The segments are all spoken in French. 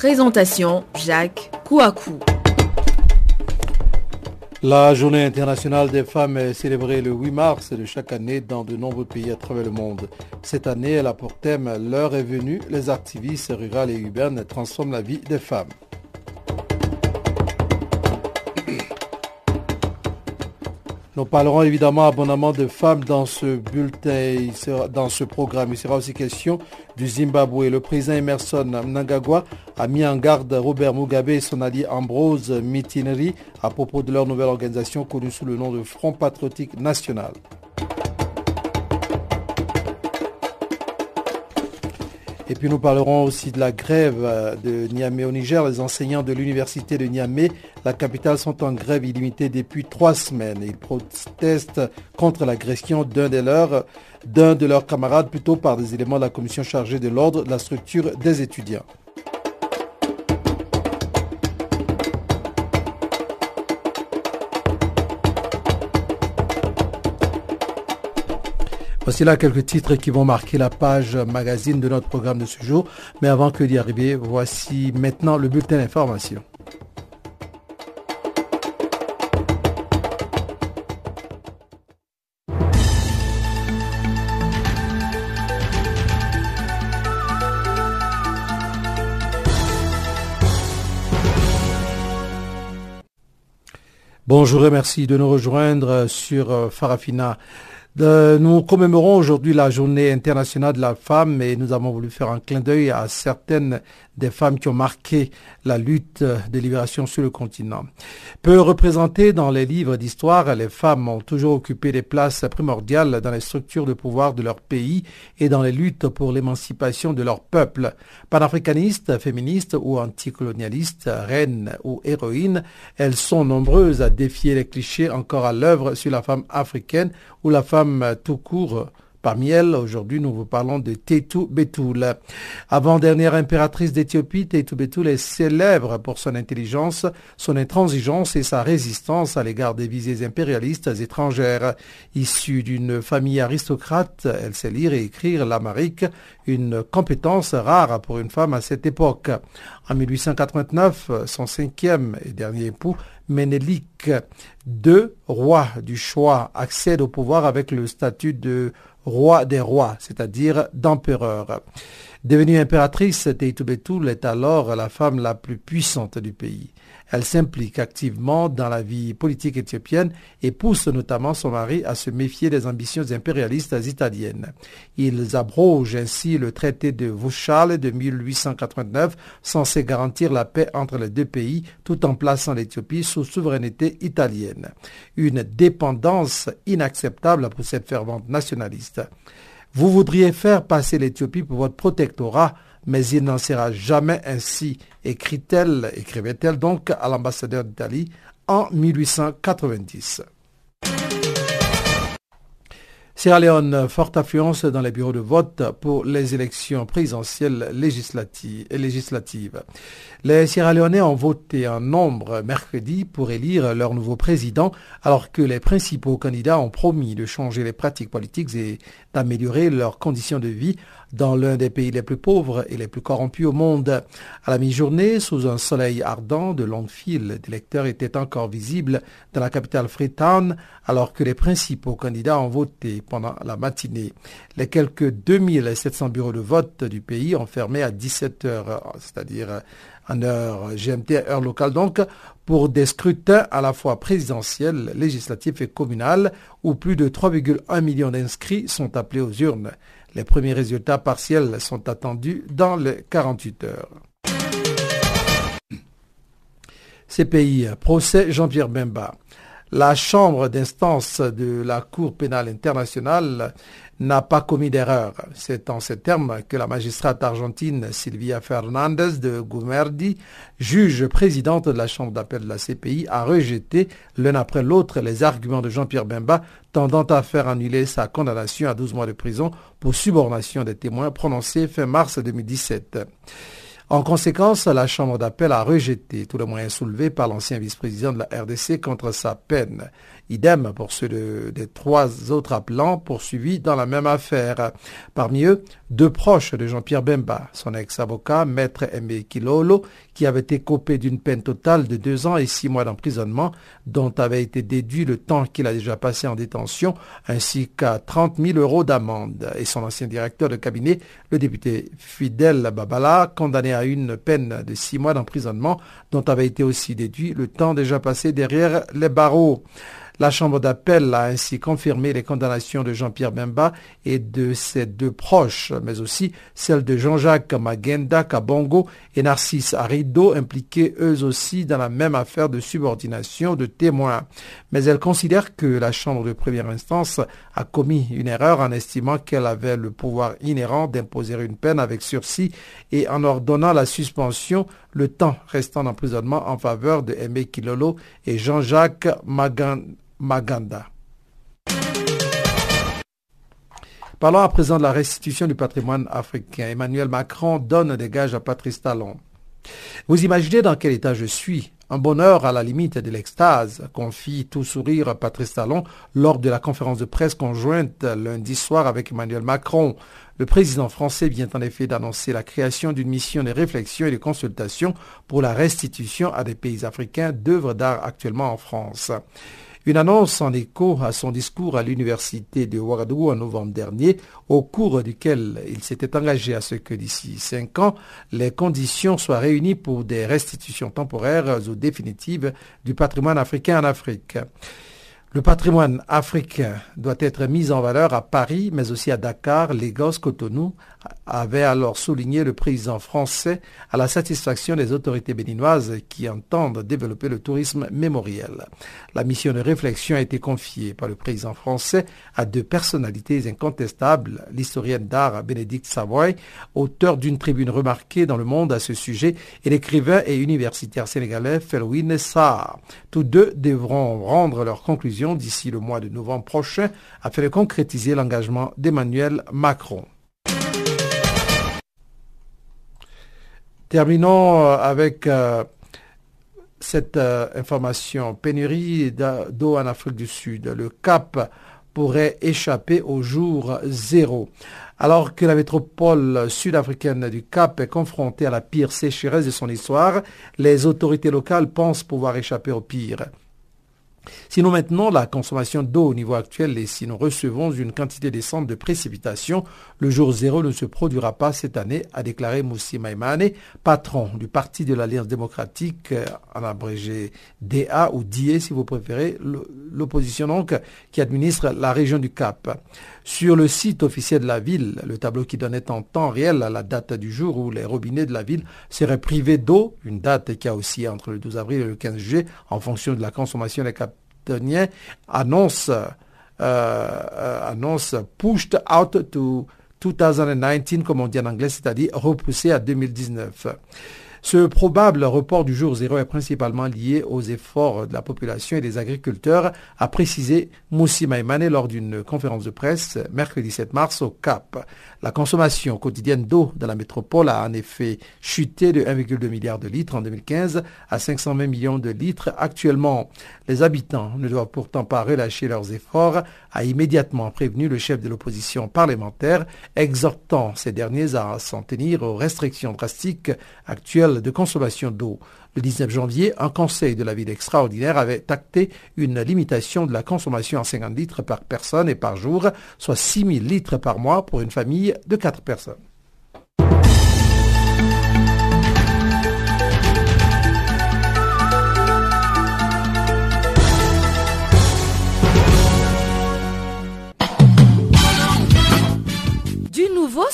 Présentation Jacques Kouakou. La journée internationale des femmes est célébrée le 8 mars de chaque année dans de nombreux pays à travers le monde. Cette année, elle a pour thème L'heure est venue, les activistes rurales et urbaines transforment la vie des femmes. Nous parlerons évidemment abondamment de femmes dans ce bulletin, dans ce programme. Il sera aussi question du Zimbabwe. Le président Emerson Mnangagwa a mis en garde Robert Mugabe et son allié Ambrose Mitineri à propos de leur nouvelle organisation connue sous le nom de Front Patriotique National. Et puis nous parlerons aussi de la grève euh, de Niamey au Niger. Les enseignants de l'université de Niamey, la capitale, sont en grève illimitée depuis trois semaines. Ils protestent contre l'agression d'un de leurs d'un de leurs camarades plutôt par des éléments de la commission chargée de l'ordre de la structure des étudiants. Voici là quelques titres qui vont marquer la page magazine de notre programme de ce jour. Mais avant que d'y arriver, voici maintenant le bulletin d'information. Bonjour et merci de nous rejoindre sur euh, Nous commémorons aujourd'hui la journée internationale de la femme et nous avons voulu faire un clin d'œil à certaines des femmes qui ont marqué la lutte de libération sur le continent. Peu représentées dans les livres d'histoire, les femmes ont toujours occupé des places primordiales dans les structures de pouvoir de leur pays et dans les luttes pour l'émancipation de leur peuple. Panafricanistes, féministes ou anticolonialistes, reines ou héroïnes, elles sont nombreuses à défier les clichés encore à l'œuvre sur la femme africaine ou la femme tout court Parmi elles, aujourd'hui, nous vous parlons de Tetu Betul. Avant-dernière impératrice d'Éthiopie, Tetu Betul est célèbre pour son intelligence, son intransigeance et sa résistance à l'égard des visées impérialistes étrangères. Issue d'une famille aristocrate, elle sait lire et écrire l'amérique, une compétence rare pour une femme à cette époque. En 1889, son cinquième et dernier époux, Ménélique II, roi du choix, accède au pouvoir avec le statut de roi des rois, c'est-à-dire d'empereur. Devenue impératrice, Teitubetul est alors la femme la plus puissante du pays. Elle s'implique activement dans la vie politique éthiopienne et pousse notamment son mari à se méfier des ambitions impérialistes italiennes. Ils abrogent ainsi le traité de Vauchal de 1889 censé garantir la paix entre les deux pays tout en plaçant l'Éthiopie sous souveraineté italienne. Une dépendance inacceptable pour cette fervente nationaliste. Vous voudriez faire passer l'Éthiopie pour votre protectorat, mais il n'en sera jamais ainsi, écrit-elle, écrivait-elle donc à l'ambassadeur d'Italie en 1890. Sierra Leone, forte affluence dans les bureaux de vote pour les élections présidentielles législatives. Les Sierra Leonais ont voté en nombre mercredi pour élire leur nouveau président, alors que les principaux candidats ont promis de changer les pratiques politiques et d'améliorer leurs conditions de vie dans l'un des pays les plus pauvres et les plus corrompus au monde. À la mi-journée, sous un soleil ardent, de longues files d'électeurs étaient encore visibles dans la capitale Freetown, alors que les principaux candidats ont voté pendant la matinée. Les quelques 2700 bureaux de vote du pays ont fermé à 17 heures, c'est-à-dire en heure GMT, heure locale donc, pour des scrutins à la fois présidentiels, législatifs et communal, où plus de 3,1 millions d'inscrits sont appelés aux urnes. Les premiers résultats partiels sont attendus dans les 48 heures. CPI, procès Jean-Pierre Bemba. La chambre d'instance de la Cour pénale internationale n'a pas commis d'erreur. C'est en ces termes que la magistrate argentine Silvia Fernandez de Gumerdi, juge présidente de la Chambre d'appel de la CPI, a rejeté l'un après l'autre les arguments de Jean-Pierre Bemba tendant à faire annuler sa condamnation à 12 mois de prison pour subornation des témoins prononcée fin mars 2017. En conséquence, la Chambre d'appel a rejeté tous les moyens soulevés par l'ancien vice-président de la RDC contre sa peine. Idem pour ceux des trois autres appelants poursuivis dans la même affaire. Parmi eux, deux proches de Jean-Pierre Bemba, son ex-avocat, maître Aimé Kilolo, qui avait été copé d'une peine totale de deux ans et six mois d'emprisonnement, dont avait été déduit le temps qu'il a déjà passé en détention, ainsi qu'à 30 000 euros d'amende. Et son ancien directeur de cabinet, le député Fidel Babala, condamné à une peine de six mois d'emprisonnement, dont avait été aussi déduit le temps déjà passé derrière les barreaux. La Chambre d'appel a ainsi confirmé les condamnations de Jean-Pierre Bemba et de ses deux proches, mais aussi celles de Jean-Jacques Magenda Kabongo et Narcisse Arido, impliqués eux aussi dans la même affaire de subordination de témoins. Mais elle considère que la Chambre de première instance a commis une erreur en estimant qu'elle avait le pouvoir inhérent d'imposer une peine avec sursis et en ordonnant la suspension le temps restant d'emprisonnement en faveur de Aimé Kilolo et Jean-Jacques. Maganda. Parlons à présent de la restitution du patrimoine africain. Emmanuel Macron donne des gages à Patrice Talon. Vous imaginez dans quel état je suis un bonheur à la limite de l'extase, confie tout sourire Patrice Talon lors de la conférence de presse conjointe lundi soir avec Emmanuel Macron. Le président français vient en effet d'annoncer la création d'une mission de réflexion et de consultation pour la restitution à des pays africains d'œuvres d'art actuellement en France. Une annonce en écho à son discours à l'université de Ouagadougou en novembre dernier, au cours duquel il s'était engagé à ce que d'ici cinq ans, les conditions soient réunies pour des restitutions temporaires ou définitives du patrimoine africain en Afrique. Le patrimoine africain doit être mis en valeur à Paris, mais aussi à Dakar, Lagos, Cotonou, avait alors souligné le président français à la satisfaction des autorités béninoises qui entendent développer le tourisme mémoriel. La mission de réflexion a été confiée par le président français à deux personnalités incontestables, l'historienne d'art Bénédicte Savoy, auteur d'une tribune remarquée dans le monde à ce sujet, et l'écrivain et universitaire sénégalais Felwine Sarr. Tous deux devront rendre leurs conclusions d'ici le mois de novembre prochain afin de concrétiser l'engagement d'Emmanuel Macron. Terminons euh, avec euh, cette euh, information. Pénurie d'eau en Afrique du Sud. Le Cap pourrait échapper au jour zéro. Alors que la métropole sud-africaine du Cap est confrontée à la pire sécheresse de son histoire, les autorités locales pensent pouvoir échapper au pire. Si nous maintenons la consommation d'eau au niveau actuel et si nous recevons une quantité décente de précipitations, le jour zéro ne se produira pas cette année, a déclaré Moussi Maïmane, patron du Parti de l'Alliance démocratique, euh, en abrégé DA ou DIE si vous préférez, l'opposition donc, qui administre la région du Cap. Sur le site officiel de la ville, le tableau qui donnait en temps réel la date du jour où les robinets de la ville seraient privés d'eau, une date qui a aussi entre le 12 avril et le 15 juillet en fonction de la consommation des captoniens, annonce, euh, euh, annonce pushed out to 2019, comme on dit en anglais, c'est-à-dire repoussé à 2019. Ce probable report du jour zéro est principalement lié aux efforts de la population et des agriculteurs, a précisé Moussi Maïmane lors d'une conférence de presse mercredi 7 mars au Cap. La consommation quotidienne d'eau dans la métropole a en effet chuté de 1,2 milliard de litres en 2015 à 520 millions de litres actuellement. Les habitants ne doivent pourtant pas relâcher leurs efforts, a immédiatement prévenu le chef de l'opposition parlementaire, exhortant ces derniers à s'en tenir aux restrictions drastiques actuelles de consommation d'eau. Le 19 janvier, un conseil de la ville extraordinaire avait acté une limitation de la consommation à 50 litres par personne et par jour, soit 6 000 litres par mois pour une famille de 4 personnes.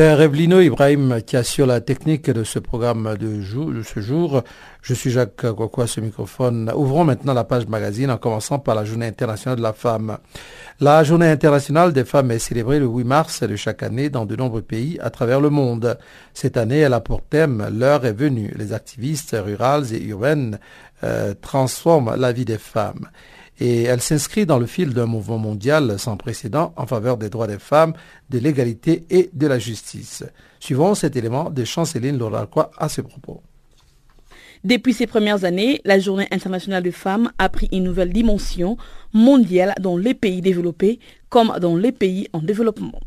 C'est Revlino Ibrahim qui assure la technique de ce programme de, ce jour. Je suis Jacques Kwakwa, ce microphone. Ouvrons maintenant la page magazine en commençant par la Journée internationale de la femme. La Journée internationale des femmes est célébrée le 8 mars de chaque année dans de nombreux pays à travers le monde. Cette année, elle a pour thème L'heure est venue. Les activistes rurales et urbaines euh, transforment la vie des femmes et elle s'inscrit dans le fil d'un mouvement mondial sans précédent en faveur des droits des femmes, de l'égalité et de la justice. Suivons cet élément de Chanceline Loracqua à ce propos. Depuis ces premières années, la Journée internationale des femmes a pris une nouvelle dimension mondiale dans les pays développés comme dans les pays en développement.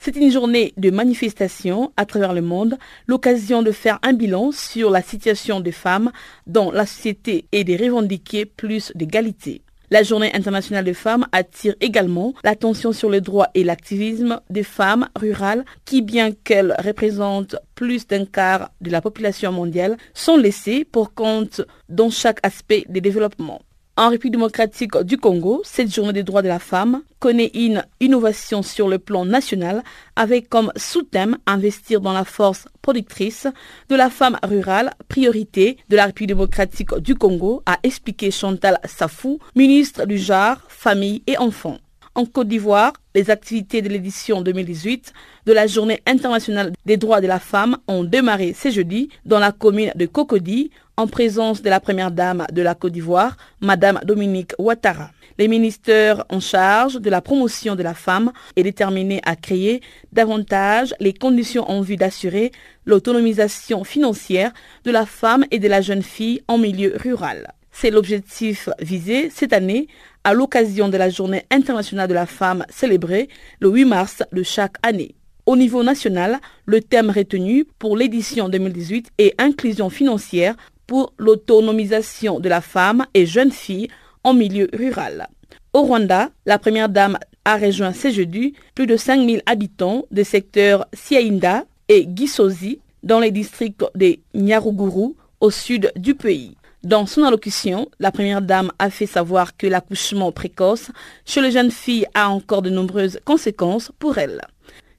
C'est une journée de manifestation à travers le monde, l'occasion de faire un bilan sur la situation des femmes dans la société et de revendiquer plus d'égalité. La Journée internationale des femmes attire également l'attention sur les droits et l'activisme des femmes rurales qui, bien qu'elles représentent plus d'un quart de la population mondiale, sont laissées pour compte dans chaque aspect des développements. En République démocratique du Congo, cette journée des droits de la femme connaît une innovation sur le plan national avec comme sous-thème investir dans la force productrice de la femme rurale, priorité de la République démocratique du Congo, a expliqué Chantal Safou, ministre du genre, famille et enfants. En Côte d'Ivoire, les activités de l'édition 2018 de la Journée internationale des droits de la femme ont démarré ce jeudi dans la commune de Cocody en présence de la première dame de la Côte d'Ivoire, Madame Dominique Ouattara. Les ministères en charge de la promotion de la femme est déterminé à créer davantage les conditions en vue d'assurer l'autonomisation financière de la femme et de la jeune fille en milieu rural. C'est l'objectif visé cette année à l'occasion de la Journée internationale de la femme célébrée le 8 mars de chaque année. Au niveau national, le thème retenu pour l'édition 2018 est inclusion financière pour l'autonomisation de la femme et jeune fille en milieu rural. Au Rwanda, la première dame a rejoint ce jeudi plus de 5000 habitants des secteurs Siainda et Gisozi dans les districts de Nyaruguru au sud du pays. Dans son allocution, la première dame a fait savoir que l'accouchement précoce chez les jeunes filles a encore de nombreuses conséquences pour elles.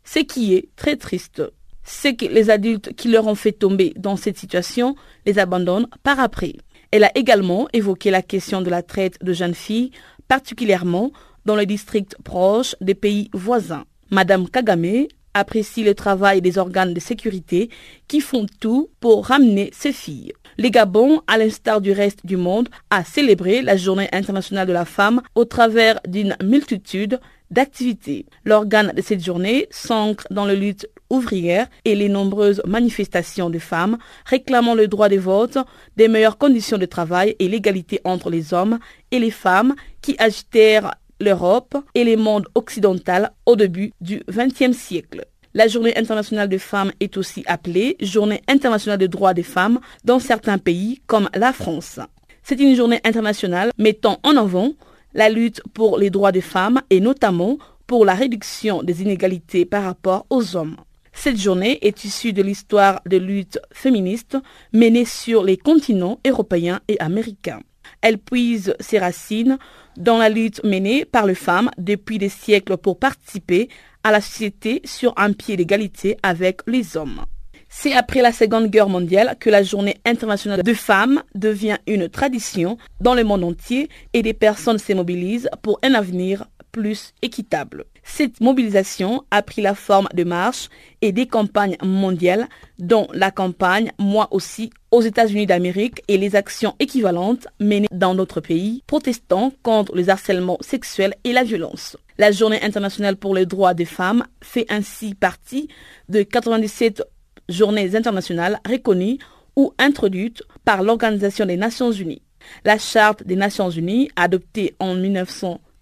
Ce qui est très triste c'est que les adultes qui leur ont fait tomber dans cette situation les abandonnent par après. Elle a également évoqué la question de la traite de jeunes filles, particulièrement dans les districts proches des pays voisins. Madame Kagame apprécie le travail des organes de sécurité qui font tout pour ramener ces filles. Les Gabon, à l'instar du reste du monde, a célébré la Journée internationale de la femme au travers d'une multitude d'activités. L'organe de cette journée s'ancre dans la lutte ouvrière et les nombreuses manifestations de femmes réclamant le droit de vote, des meilleures conditions de travail et l'égalité entre les hommes et les femmes qui agitèrent l'Europe et le monde occidental au début du XXe siècle. La journée internationale des femmes est aussi appelée journée internationale des droits des femmes dans certains pays comme la France. C'est une journée internationale mettant en avant la lutte pour les droits des femmes et notamment pour la réduction des inégalités par rapport aux hommes. Cette journée est issue de l'histoire de lutte féministe menée sur les continents européens et américains. Elle puise ses racines dans la lutte menée par les femmes depuis des siècles pour participer à la société sur un pied d'égalité avec les hommes. C'est après la Seconde Guerre mondiale que la journée internationale de femmes devient une tradition dans le monde entier et des personnes se mobilisent pour un avenir plus équitable. Cette mobilisation a pris la forme de marches et des campagnes mondiales, dont la campagne Moi aussi aux États-Unis d'Amérique et les actions équivalentes menées dans notre pays, protestant contre les harcèlements sexuels et la violence. La Journée internationale pour les droits des femmes fait ainsi partie de 97 journées internationales reconnues ou introduites par l'Organisation des Nations Unies. La Charte des Nations Unies, adoptée en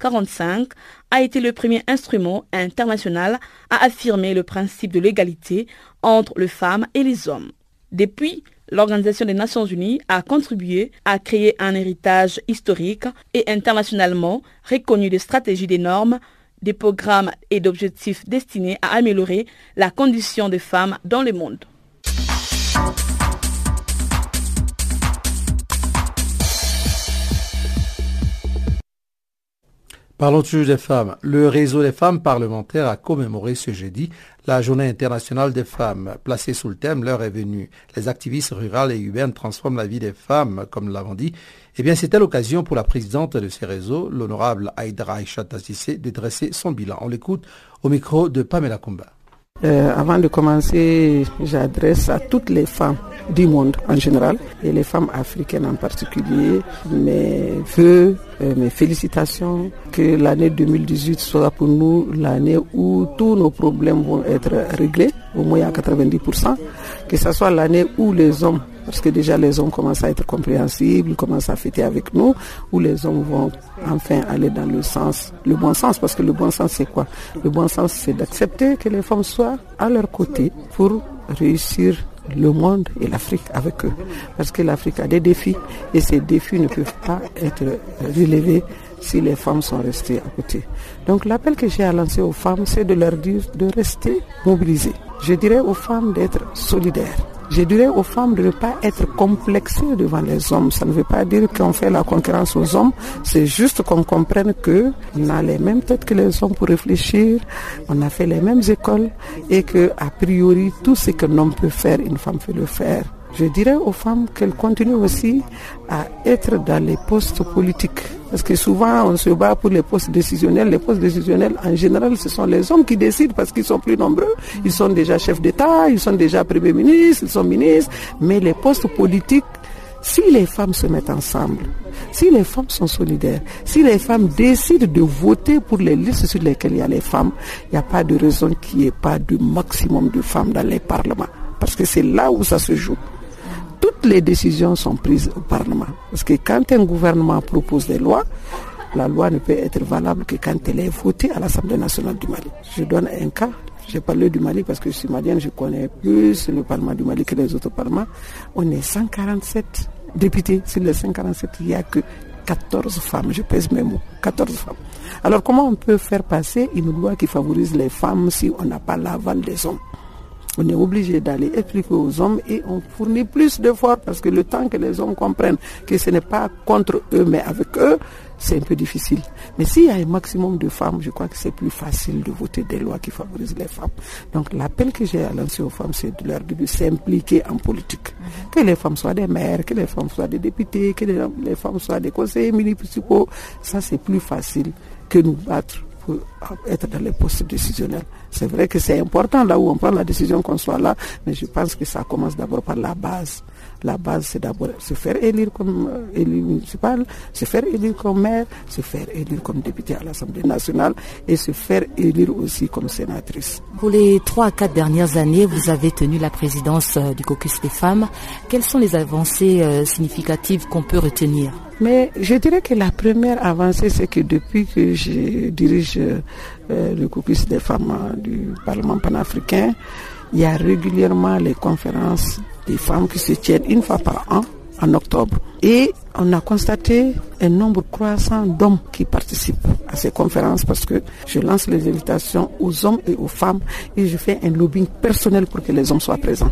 1945, a été le premier instrument international à affirmer le principe de l'égalité entre les femmes et les hommes. Depuis l'Organisation des Nations Unies a contribué à créer un héritage historique et internationalement reconnu des stratégies des normes, des programmes et d'objectifs destinés à améliorer la condition des femmes dans le monde. Parlons toujours des femmes? Le réseau des femmes parlementaires a commémoré ce jeudi la journée internationale des femmes, placée sous le thème L'heure est venue. Les activistes rurales et urbaines transforment la vie des femmes, comme nous l'avons dit. Eh bien, c'était l'occasion pour la présidente de ces réseaux, l'honorable Aïdra Aïcha de dresser son bilan. On l'écoute au micro de Pamela Kumba. Euh, avant de commencer, j'adresse à toutes les femmes du monde en général et les femmes africaines en particulier mes voeux, euh, mes félicitations, que l'année 2018 soit pour nous l'année où tous nos problèmes vont être réglés, au moins à 90%, que ce soit l'année où les hommes parce que déjà les hommes commencent à être compréhensibles, commencent à fêter avec nous, où les hommes vont enfin aller dans le sens, le bon sens, parce que le bon sens c'est quoi? Le bon sens c'est d'accepter que les femmes soient à leur côté pour réussir le monde et l'Afrique avec eux. Parce que l'Afrique a des défis et ces défis ne peuvent pas être relevés si les femmes sont restées à côté. Donc l'appel que j'ai à lancer aux femmes, c'est de leur dire de rester mobilisées. Je dirais aux femmes d'être solidaires je dirais aux femmes de ne pas être complexées devant les hommes. Ça ne veut pas dire qu'on fait la concurrence aux hommes. C'est juste qu'on comprenne qu'on a les mêmes têtes que les hommes pour réfléchir. On a fait les mêmes écoles et que, a priori, tout ce qu'un homme peut faire, une femme peut le faire. Je dirais aux femmes qu'elles continuent aussi à être dans les postes politiques. Parce que souvent, on se bat pour les postes décisionnels. Les postes décisionnels, en général, ce sont les hommes qui décident parce qu'ils sont plus nombreux. Ils sont déjà chefs d'État, ils sont déjà premiers ministres, ils sont ministres. Mais les postes politiques, si les femmes se mettent ensemble, si les femmes sont solidaires, si les femmes décident de voter pour les listes sur lesquelles il y a les femmes, il n'y a pas de raison qu'il n'y ait pas de maximum de femmes dans les parlements. Parce que c'est là où ça se joue toutes les décisions sont prises au Parlement. Parce que quand un gouvernement propose des lois, la loi ne peut être valable que quand elle est votée à l'Assemblée nationale du Mali. Je donne un cas. J'ai parlé du Mali parce que je suis malienne, je connais plus le Parlement du Mali que les autres parlements. On est 147 députés. Sur les 147, il n'y a que 14 femmes. Je pèse mes mots. 14 femmes. Alors comment on peut faire passer une loi qui favorise les femmes si on n'a pas l'aval des hommes? On est obligé d'aller expliquer aux hommes et on fournit plus d'efforts parce que le temps que les hommes comprennent que ce n'est pas contre eux mais avec eux, c'est un peu difficile. Mais s'il y a un maximum de femmes, je crois que c'est plus facile de voter des lois qui favorisent les femmes. Donc l'appel que j'ai à lancer aux femmes, c'est de leur dire de s'impliquer en politique. Que les femmes soient des maires, que les femmes soient des députés, que les femmes soient des conseillers municipaux, ça c'est plus facile que nous battre être dans les postes décisionnels. C'est vrai que c'est important là où on prend la décision qu'on soit là, mais je pense que ça commence d'abord par la base. La base, c'est d'abord se faire élire comme euh, élu municipal, se faire élire comme maire, se faire élire comme député à l'Assemblée nationale et se faire élire aussi comme sénatrice. Pour les trois à quatre dernières années, vous avez tenu la présidence euh, du caucus des femmes. Quelles sont les avancées euh, significatives qu'on peut retenir? Mais je dirais que la première avancée, c'est que depuis que je dirige euh, le caucus des femmes du Parlement panafricain, il y a régulièrement les conférences des femmes qui se tiennent une fois par an en octobre. Et on a constaté un nombre croissant d'hommes qui participent à ces conférences parce que je lance les invitations aux hommes et aux femmes et je fais un lobbying personnel pour que les hommes soient présents.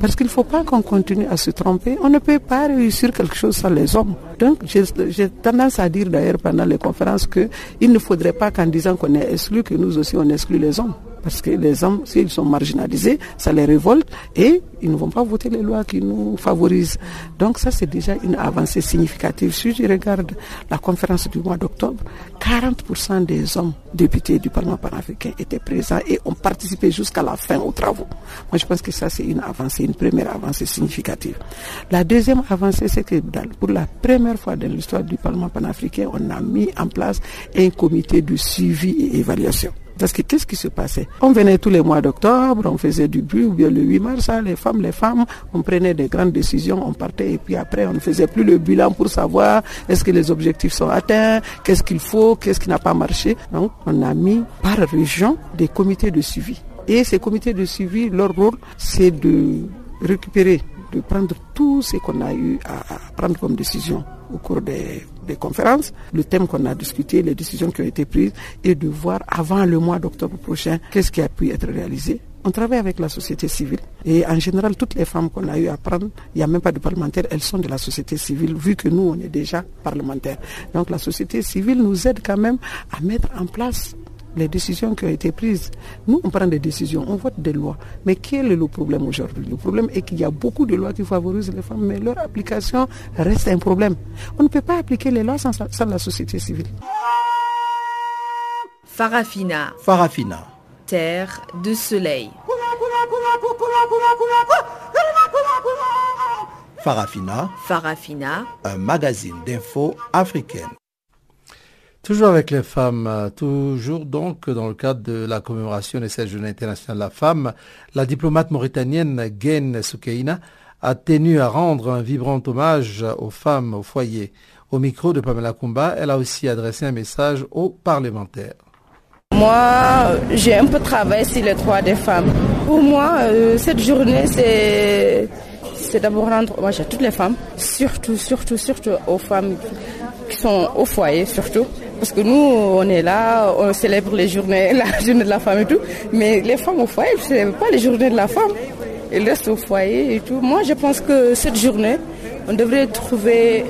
Parce qu'il ne faut pas qu'on continue à se tromper. On ne peut pas réussir quelque chose sans les hommes. Donc j'ai tendance à dire d'ailleurs pendant les conférences qu'il ne faudrait pas qu'en disant qu'on est exclu, que nous aussi on exclut les hommes. Parce que les hommes, s'ils sont marginalisés, ça les révolte et ils ne vont pas voter les lois qui nous favorisent. Donc ça, c'est déjà une avancée significative. Si je regarde la conférence du mois d'octobre, 40% des hommes députés du Parlement panafricain étaient présents et ont participé jusqu'à la fin aux travaux. Moi, je pense que ça, c'est une avancée, une première avancée significative. La deuxième avancée, c'est que pour la première fois dans l'histoire du Parlement panafricain, on a mis en place un comité de suivi et évaluation. Parce que qu'est-ce qui se passait? On venait tous les mois d'octobre, on faisait du bruit, ou bien le 8 mars, hein, les femmes, les femmes, on prenait des grandes décisions, on partait, et puis après, on ne faisait plus le bilan pour savoir est-ce que les objectifs sont atteints, qu'est-ce qu'il faut, qu'est-ce qui n'a pas marché. Donc, on a mis par région des comités de suivi. Et ces comités de suivi, leur rôle, c'est de récupérer de prendre tout ce qu'on a eu à, prendre comme décision au cours des, des conférences, le thème qu'on a discuté, les décisions qui ont été prises, et de voir avant le mois d'octobre prochain qu'est-ce qui a pu être réalisé on travaille avec la société civile et en général, toutes les femmes qu'on a eu à prendre, il n'y a même pas de parlementaires, elles sont de la société civile vu que nous, on est déjà parlementaires. Donc la société civile nous aide quand même à mettre en place les décisions qui ont été prises. Nous, on prend des décisions, on vote des lois. Mais quel est le problème aujourd'hui? Le problème est qu'il y a beaucoup de lois qui favorisent les femmes, mais leur application reste un problème. On ne peut pas appliquer les lois sans, sans la société civile. Farafina. Farafina terre de soleil. Farafina. Farafina. Un magazine d'infos africaine. Toujours avec les femmes, euh, toujours donc dans le cadre de la commémoration de cette journée internationale de la femme, la diplomate mauritanienne Guen Soukeina a tenu à rendre un vibrant hommage aux femmes au foyer. Au micro de Pamela Kumba, elle a aussi adressé un message aux parlementaires. Moi, j'ai un peu travaillé sur les droits des femmes. Pour moi, euh, cette journée, c'est c'est d'abord rendre hommage à toutes les femmes, surtout, surtout, surtout aux femmes qui sont au foyer, surtout. Parce que nous, on est là, on célèbre les journées, la journée de la femme et tout, mais les femmes au foyer, ce n'est pas les journées de la femme. Elles restent au foyer et tout. Moi, je pense que cette journée, on devrait trouver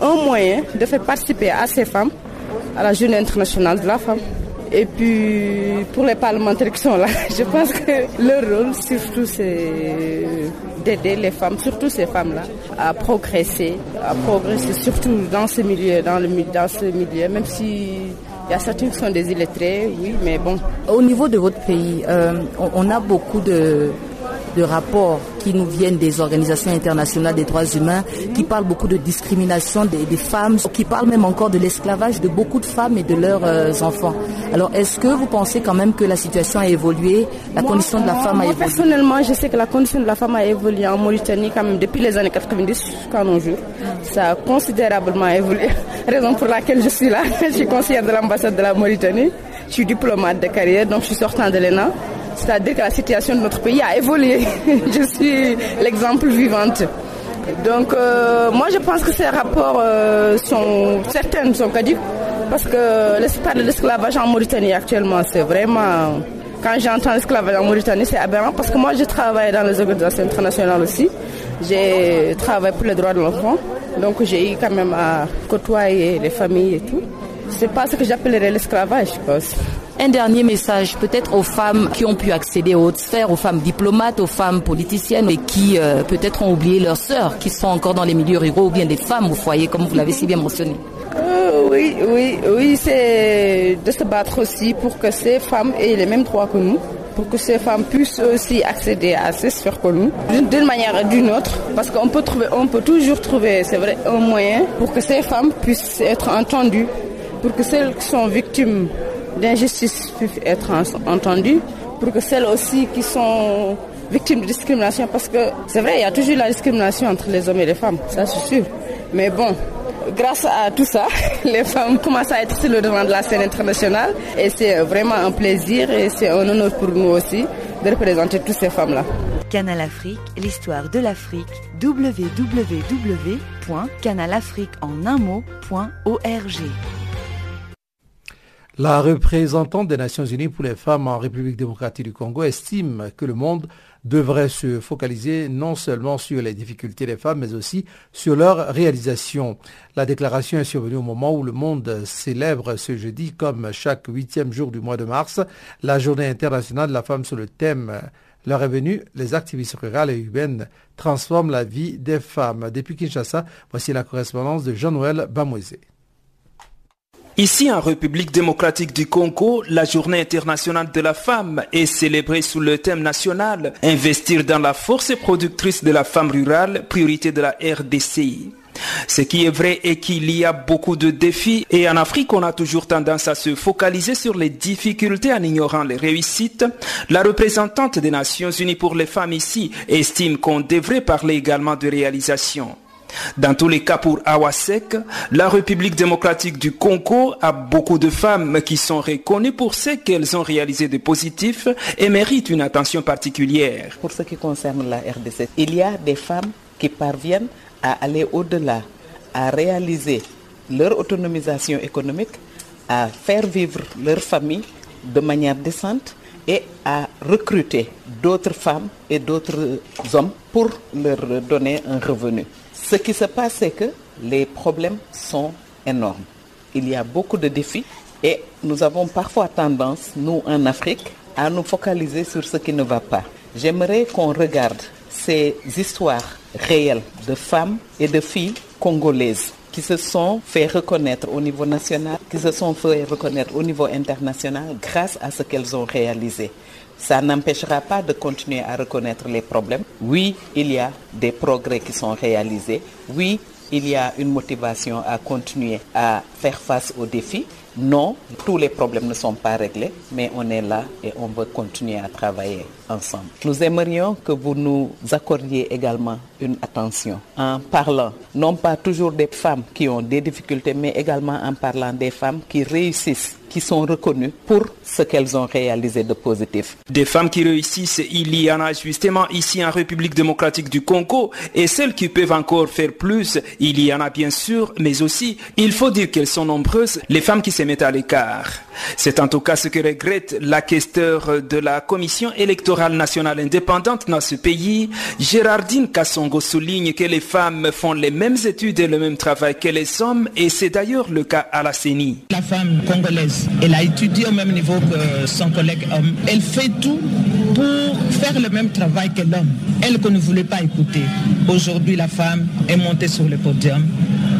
un moyen de faire participer à ces femmes à la journée internationale de la femme. Et puis pour les parlementaires qui sont là, je pense que leur rôle surtout c'est d'aider les femmes, surtout ces femmes-là, à progresser, à progresser surtout dans ce milieu, dans, le, dans ce milieu, même si il y a certains qui sont des illettrés, oui, mais bon. Au niveau de votre pays, euh, on, a beaucoup de, de rapports qui nous viennent des organisations internationales des droits humains, qui parlent beaucoup de discrimination des, femmes, qui parlent même encore de l'esclavage de beaucoup de femmes et de leurs euh, enfants. Alors, est-ce que vous pensez quand même que la situation a évolué, la condition de la femme a évolué? Personnellement, je sais que la condition de la femme a évolué en Mauritanie quand même depuis les années 90 jusqu'à nos jours. Ça a considérablement évolué. Raison pour laquelle je suis là. Je suis conseillère de l'ambassade de la Mauritanie. Je suis diplomate de carrière, donc je suis sortant de l'ENA. C'est-à-dire que la situation de notre pays a évolué. je suis l'exemple vivante. Donc euh, moi je pense que ces rapports euh, sont certains sont caducs parce que l'espace de l'esclavage en Mauritanie actuellement c'est vraiment quand j'entends l'esclavage en Mauritanie c'est aberrant parce que moi je travaille dans les organisations internationales aussi. J'ai travaillé pour les droits de l'enfant donc j'ai eu quand même à côtoyer les familles et tout. C'est pas ce que j'appellerais l'esclavage je pense. Un dernier message peut-être aux femmes qui ont pu accéder aux hautes sphères, aux femmes diplomates, aux femmes politiciennes et qui euh, peut-être ont oublié leurs sœurs, qui sont encore dans les milieux ruraux ou bien des femmes au foyer, comme vous l'avez si bien mentionné. Euh, oui, oui, oui, c'est de se battre aussi pour que ces femmes aient les mêmes droits que nous pour que ces femmes puissent aussi accéder à ces sphères que nous, d'une manière ou d'une autre, parce qu'on peut trouver, on peut toujours trouver, c'est vrai, un moyen pour que ces femmes puissent être entendues, pour que celles qui sont victimes d'injustice puissent être entendues, pour que celles aussi qui sont victimes de discrimination, parce que c'est vrai, il y a toujours la discrimination entre les hommes et les femmes, ça c'est sûr. Mais bon, grâce à tout ça, les femmes commencent à être sur le devant de la scène internationale et c'est vraiment un plaisir et c'est un honneur pour nous aussi de représenter toutes ces femmes-là. Canal Afrique, l'histoire de l'Afrique, www.canalafriqueenunmot.org. La représentante des Nations Unies pour les femmes en République démocratique du Congo estime que le monde devrait se focaliser non seulement sur les difficultés des femmes, mais aussi sur leur réalisation. La déclaration est survenue au moment où le monde célèbre ce jeudi, comme chaque huitième jour du mois de mars, la journée internationale de la femme sur le thème leur est venue, les activistes rurales et urbaines transforment la vie des femmes. Depuis Kinshasa, voici la correspondance de Jean-Noël Bamouezé. Ici, en République démocratique du Congo, la journée internationale de la femme est célébrée sous le thème national Investir dans la force productrice de la femme rurale, priorité de la RDCI. Ce qui est vrai est qu'il y a beaucoup de défis et en Afrique on a toujours tendance à se focaliser sur les difficultés en ignorant les réussites. La représentante des Nations Unies pour les femmes ici estime qu'on devrait parler également de réalisation. Dans tous les cas pour Awasek, la République démocratique du Congo a beaucoup de femmes qui sont reconnues pour ce qu'elles ont réalisé de positif et méritent une attention particulière. Pour ce qui concerne la RDC, il y a des femmes qui parviennent à aller au-delà, à réaliser leur autonomisation économique, à faire vivre leur famille de manière décente et à recruter d'autres femmes et d'autres hommes pour leur donner un revenu. Ce qui se passe, c'est que les problèmes sont énormes. Il y a beaucoup de défis et nous avons parfois tendance, nous en Afrique, à nous focaliser sur ce qui ne va pas. J'aimerais qu'on regarde ces histoires réelles de femmes et de filles congolaises qui se sont fait reconnaître au niveau national, qui se sont fait reconnaître au niveau international grâce à ce qu'elles ont réalisé. Ça n'empêchera pas de continuer à reconnaître les problèmes. Oui, il y a des progrès qui sont réalisés. Oui, il y a une motivation à continuer à faire face aux défis. Non, tous les problèmes ne sont pas réglés, mais on est là et on veut continuer à travailler ensemble. Nous aimerions que vous nous accordiez également une attention en parlant, non pas toujours des femmes qui ont des difficultés, mais également en parlant des femmes qui réussissent, qui sont reconnues pour ce qu'elles ont réalisé de positif. Des femmes qui réussissent, il y en a justement ici en République démocratique du Congo, et celles qui peuvent encore faire plus, il y en a bien sûr, mais aussi, il faut dire qu'elles sont nombreuses, les femmes qui se mettent à l'écart. C'est en tout cas ce que regrette la questeur de la Commission électorale nationale indépendante dans ce pays. Gérardine Kassongo souligne que les femmes font les mêmes études et le même travail que les hommes et c'est d'ailleurs le cas à la CENI. La femme congolaise, elle a étudié au même niveau que son collègue homme. Elle fait tout pour faire le même travail que l'homme. Elle qu'on ne voulait pas écouter. Aujourd'hui, la femme est montée sur le podium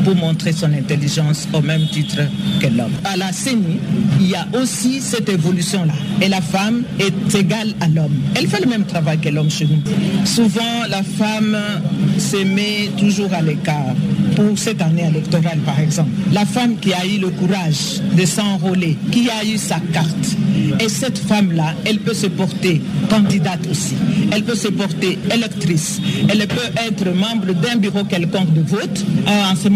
pour montrer son intelligence au même titre que l'homme. À la CENI, il y a aussi cette évolution-là. Et la femme est égale à l'homme. Elle fait le même travail que l'homme chez nous. Souvent, la femme se met toujours à l'écart. Pour cette année électorale, par exemple, la femme qui a eu le courage de s'enrôler, qui a eu sa carte, et cette femme-là, elle peut se porter candidate aussi. Elle peut se porter électrice. Elle peut être membre d'un bureau quelconque de vote. En ce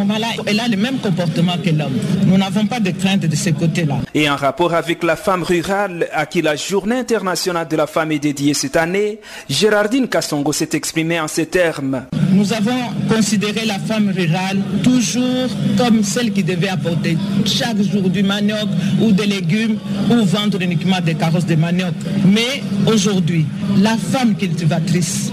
elle a le même comportement que l'homme. Nous n'avons pas de crainte de ce côté-là. Et en rapport avec la femme rurale à qui la journée internationale de la femme est dédiée cette année, Gérardine Kassongo s'est exprimée en ces termes. Nous avons considéré la femme rurale toujours comme celle qui devait apporter chaque jour du manioc ou des légumes ou vendre uniquement des carrosses de manioc. Mais aujourd'hui, la femme cultivatrice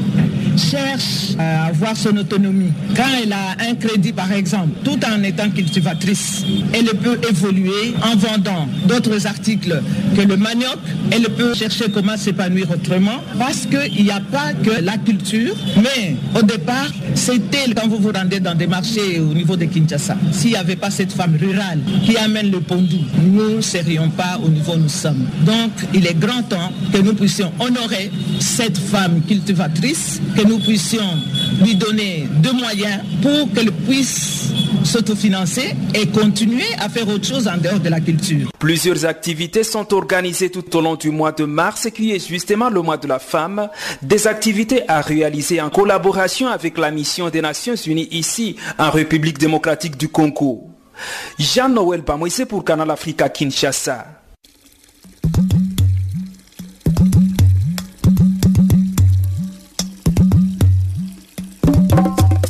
cherche à avoir son autonomie. Quand elle a un crédit, par exemple, tout en étant cultivatrice, elle peut évoluer en vendant d'autres articles que le manioc. Elle peut chercher comment s'épanouir autrement parce qu'il n'y a pas que la culture, mais au départ, c'était quand vous vous rendez dans des marchés au niveau de Kinshasa. S'il n'y avait pas cette femme rurale qui amène le pondou, nous ne serions pas au niveau où nous sommes. Donc, il est grand temps que nous puissions honorer cette femme cultivatrice, que nous puissions lui donner de moyens pour qu'elle puisse s'autofinancer et continuer à faire autre chose en dehors de la culture. Plusieurs activités sont organisées tout au long du mois de mars, qui est justement le mois de la femme. Des activités à réaliser en collaboration avec la mission des Nations Unies ici, en République démocratique du Congo. Jean-Noël Bamoïse pour Canal Africa Kinshasa.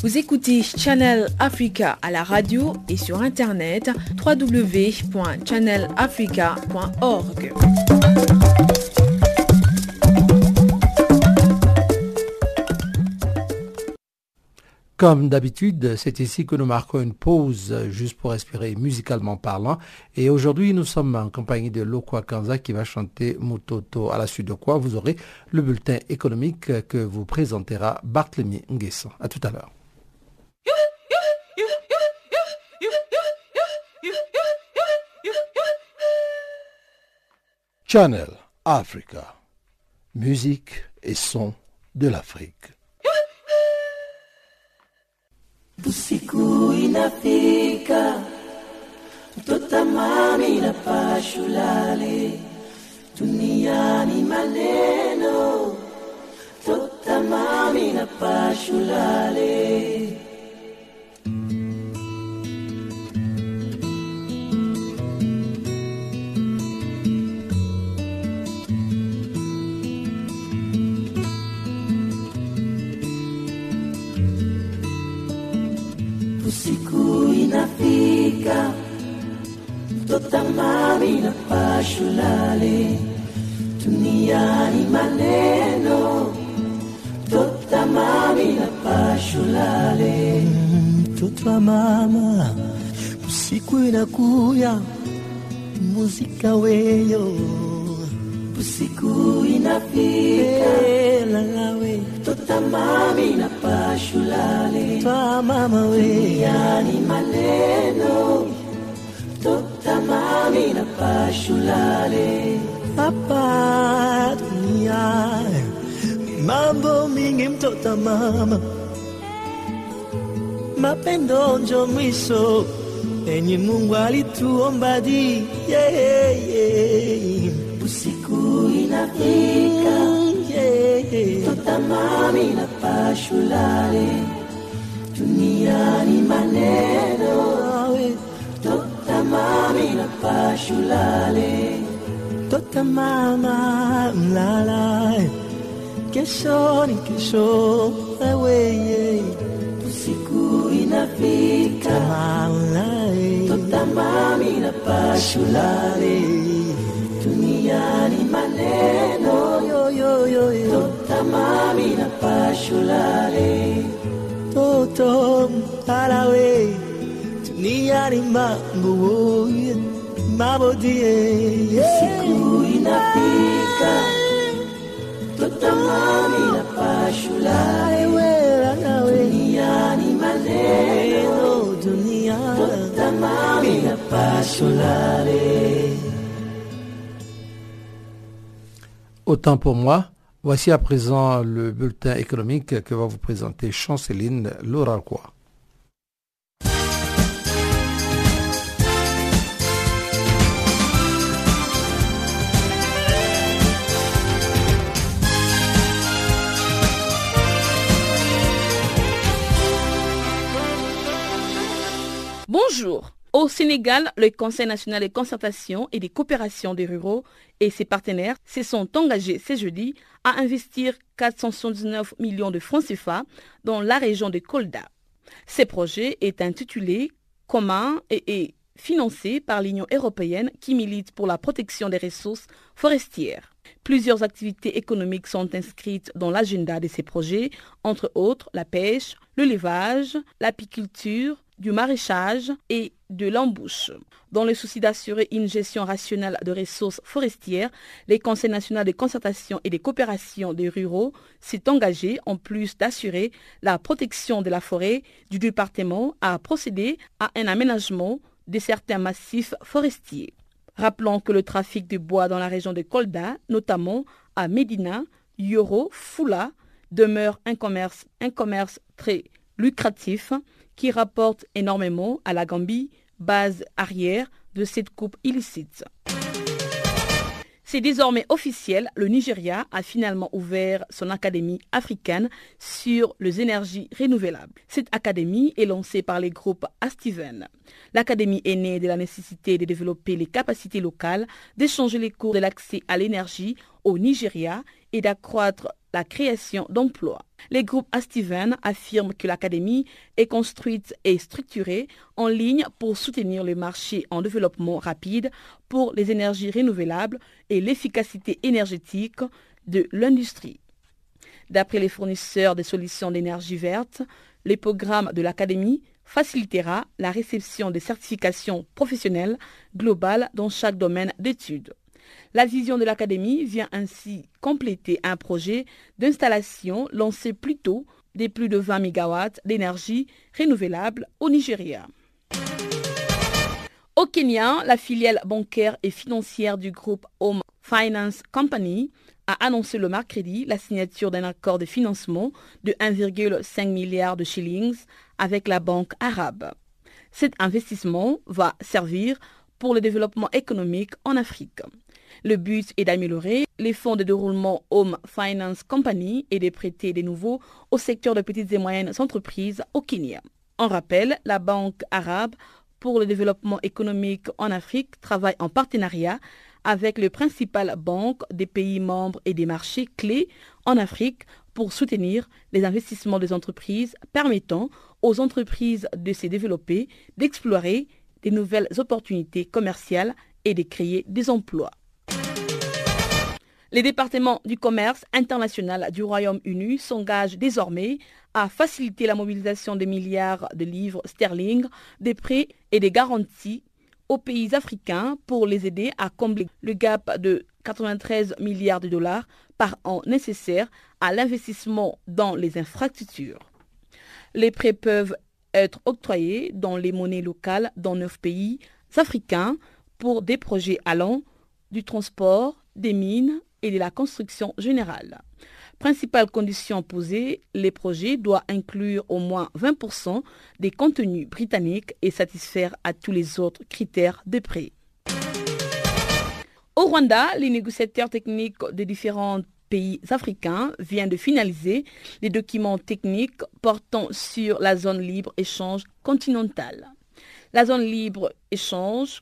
Vous écoutez Channel Africa à la radio et sur internet www.channelafrica.org. Comme d'habitude, c'est ici que nous marquons une pause juste pour respirer musicalement parlant. Et aujourd'hui, nous sommes en compagnie de Lokwa Kanza qui va chanter Mutoto, à la suite de quoi vous aurez le bulletin économique que vous présentera Barthélemy Nguesson. À tout à l'heure. Channel Africa. Musique et son de l'Afrique. Usiku inafika, mtoto mami na pashulale, duniani maneno, mtoto mami na pashulale. fika totamari na pashulale duniani maneno totamari na pashulale. Mtoto wa mama usiku inakuya muzika weyo. Usiku inafika. Lalawe. Totamami na pashulale. Twa mama we. Yani maneno. Totamami na pashulale. Hapa dunia. Mambo mingi mtota mama. Mapendo njo mwisho. Enye mungu alituombadi yeah, yeah. Usiku inafika. Mm, yeah, yeah. totamami na pashulale. Duniani maneno. Totamami na pashulale. Tota mama mlala kesho ni kesho aweye usiku inafika. Maulae totamami na pashulale na pashulale toto alawe duniani mambo mabodie usiku inafika totamami na pashulale duniani maneno. Dunia. Totamami na pashulale Autant pour moi. Voici à présent le bulletin économique que va vous présenter Chanceline Lauralcois. Bonjour. Au Sénégal, le Conseil national de concertation et de coopération des ruraux et ses partenaires se sont engagés ce jeudi à investir 479 millions de francs CFA dans la région de Kolda. Ce projet est intitulé Commun et est financé par l'Union européenne qui milite pour la protection des ressources forestières. Plusieurs activités économiques sont inscrites dans l'agenda de ces projets, entre autres la pêche, le levage, l'apiculture, du maraîchage et de l'embouche. Dans le souci d'assurer une gestion rationnelle de ressources forestières, le Conseil national de concertation et de coopération des ruraux s'est engagé, en plus d'assurer la protection de la forêt du département, à procéder à un aménagement de certains massifs forestiers. Rappelons que le trafic de bois dans la région de Kolda, notamment à Medina, Yoro, Fula, demeure un commerce très lucratif qui rapporte énormément à la Gambie, base arrière de cette coupe illicite. C'est désormais officiel, le Nigeria a finalement ouvert son académie africaine sur les énergies renouvelables. Cette académie est lancée par les groupes Astiven. L'académie est née de la nécessité de développer les capacités locales, d'échanger les cours de l'accès à l'énergie au Nigeria et d'accroître la création d'emplois. Les groupes Astiven affirment que l'académie est construite et structurée en ligne pour soutenir le marché en développement rapide pour les énergies renouvelables et l'efficacité énergétique de l'industrie. D'après les fournisseurs de solutions d'énergie verte, le programme de l'académie facilitera la réception des certifications professionnelles globales dans chaque domaine d'études. La vision de l'Académie vient ainsi compléter un projet d'installation lancé plus tôt des plus de 20 MW d'énergie renouvelable au Nigeria. Au Kenya, la filiale bancaire et financière du groupe Home Finance Company a annoncé le mercredi la signature d'un accord de financement de 1,5 milliard de shillings avec la banque arabe. Cet investissement va servir pour le développement économique en Afrique. Le but est d'améliorer les fonds de déroulement Home Finance Company et de prêter de nouveau au secteur de petites et moyennes entreprises au Kenya. En rappel, la Banque arabe pour le développement économique en Afrique travaille en partenariat avec les principales banques des pays membres et des marchés clés en Afrique pour soutenir les investissements des entreprises permettant aux entreprises de se développer, d'explorer des nouvelles opportunités commerciales et de créer des emplois. Les départements du commerce international du Royaume-Uni s'engagent désormais à faciliter la mobilisation des milliards de livres sterling, des prêts et des garanties aux pays africains pour les aider à combler le gap de 93 milliards de dollars par an nécessaires à l'investissement dans les infrastructures. Les prêts peuvent être octroyés dans les monnaies locales dans neuf pays africains pour des projets allant du transport, des mines et de la construction générale. Principale condition posée, les projets doivent inclure au moins 20% des contenus britanniques et satisfaire à tous les autres critères de prêt. Au Rwanda, les négociateurs techniques de différents pays africains viennent de finaliser les documents techniques portant sur la zone libre-échange continentale. La zone libre-échange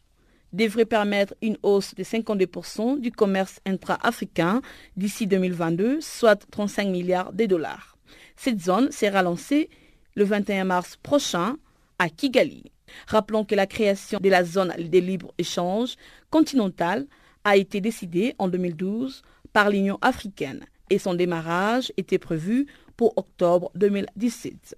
devrait permettre une hausse de 52% du commerce intra-africain d'ici 2022, soit 35 milliards de dollars. Cette zone sera lancée le 21 mars prochain à Kigali. Rappelons que la création de la zone de libre-échange continentale a été décidée en 2012 par l'Union africaine et son démarrage était prévu pour octobre 2017.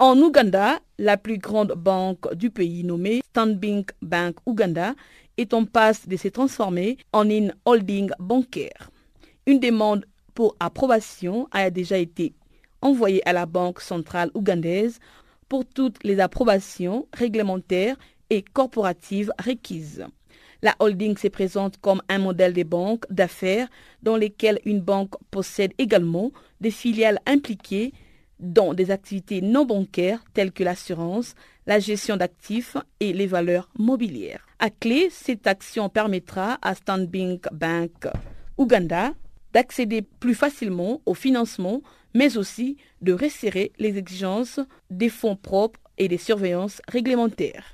En Ouganda, la plus grande banque du pays nommée Stanbic Bank Uganda est en passe de se transformer en une holding bancaire. Une demande pour approbation a déjà été envoyée à la Banque centrale ougandaise pour toutes les approbations réglementaires et corporatives requises. La holding se présente comme un modèle de banque d'affaires dans lesquelles une banque possède également des filiales impliquées dans des activités non bancaires telles que l'assurance, la gestion d'actifs et les valeurs mobilières. À clé, cette action permettra à Stanbic Bank Uganda d'accéder plus facilement au financement, mais aussi de resserrer les exigences des fonds propres et des surveillances réglementaires.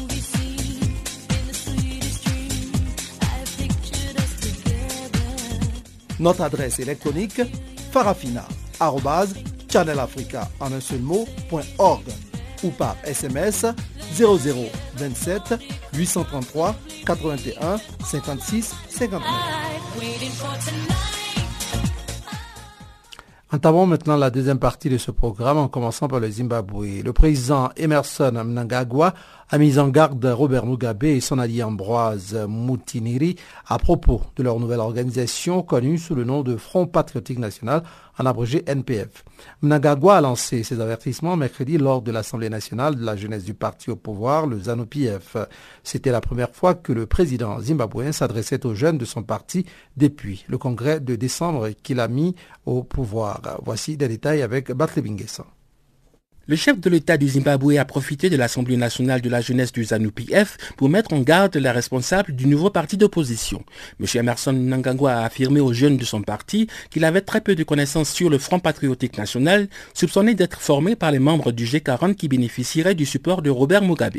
Notre adresse électronique farafina.channelafrica ou par SMS 0027 833 81 56 59. Entamons maintenant la deuxième partie de ce programme en commençant par le Zimbabwe. Le président Emerson Mnangagwa a mis en garde Robert Mugabe et son allié Ambroise Moutiniri à propos de leur nouvelle organisation connue sous le nom de Front Patriotique National, en abrégé NPF. Mnangagwa a lancé ses avertissements mercredi lors de l'Assemblée nationale de la jeunesse du parti au pouvoir, le ZANU-PF. C'était la première fois que le président zimbabwéen s'adressait aux jeunes de son parti depuis le congrès de décembre qu'il a mis au pouvoir. Voici des détails avec Batley Binguessan. Le chef de l'État du Zimbabwe a profité de l'Assemblée nationale de la jeunesse du ZANU-PF pour mettre en garde les responsables du nouveau parti d'opposition. M. Emerson Mnangagwa a affirmé aux jeunes de son parti qu'il avait très peu de connaissances sur le Front patriotique national, soupçonné d'être formé par les membres du G40 qui bénéficieraient du support de Robert Mugabe.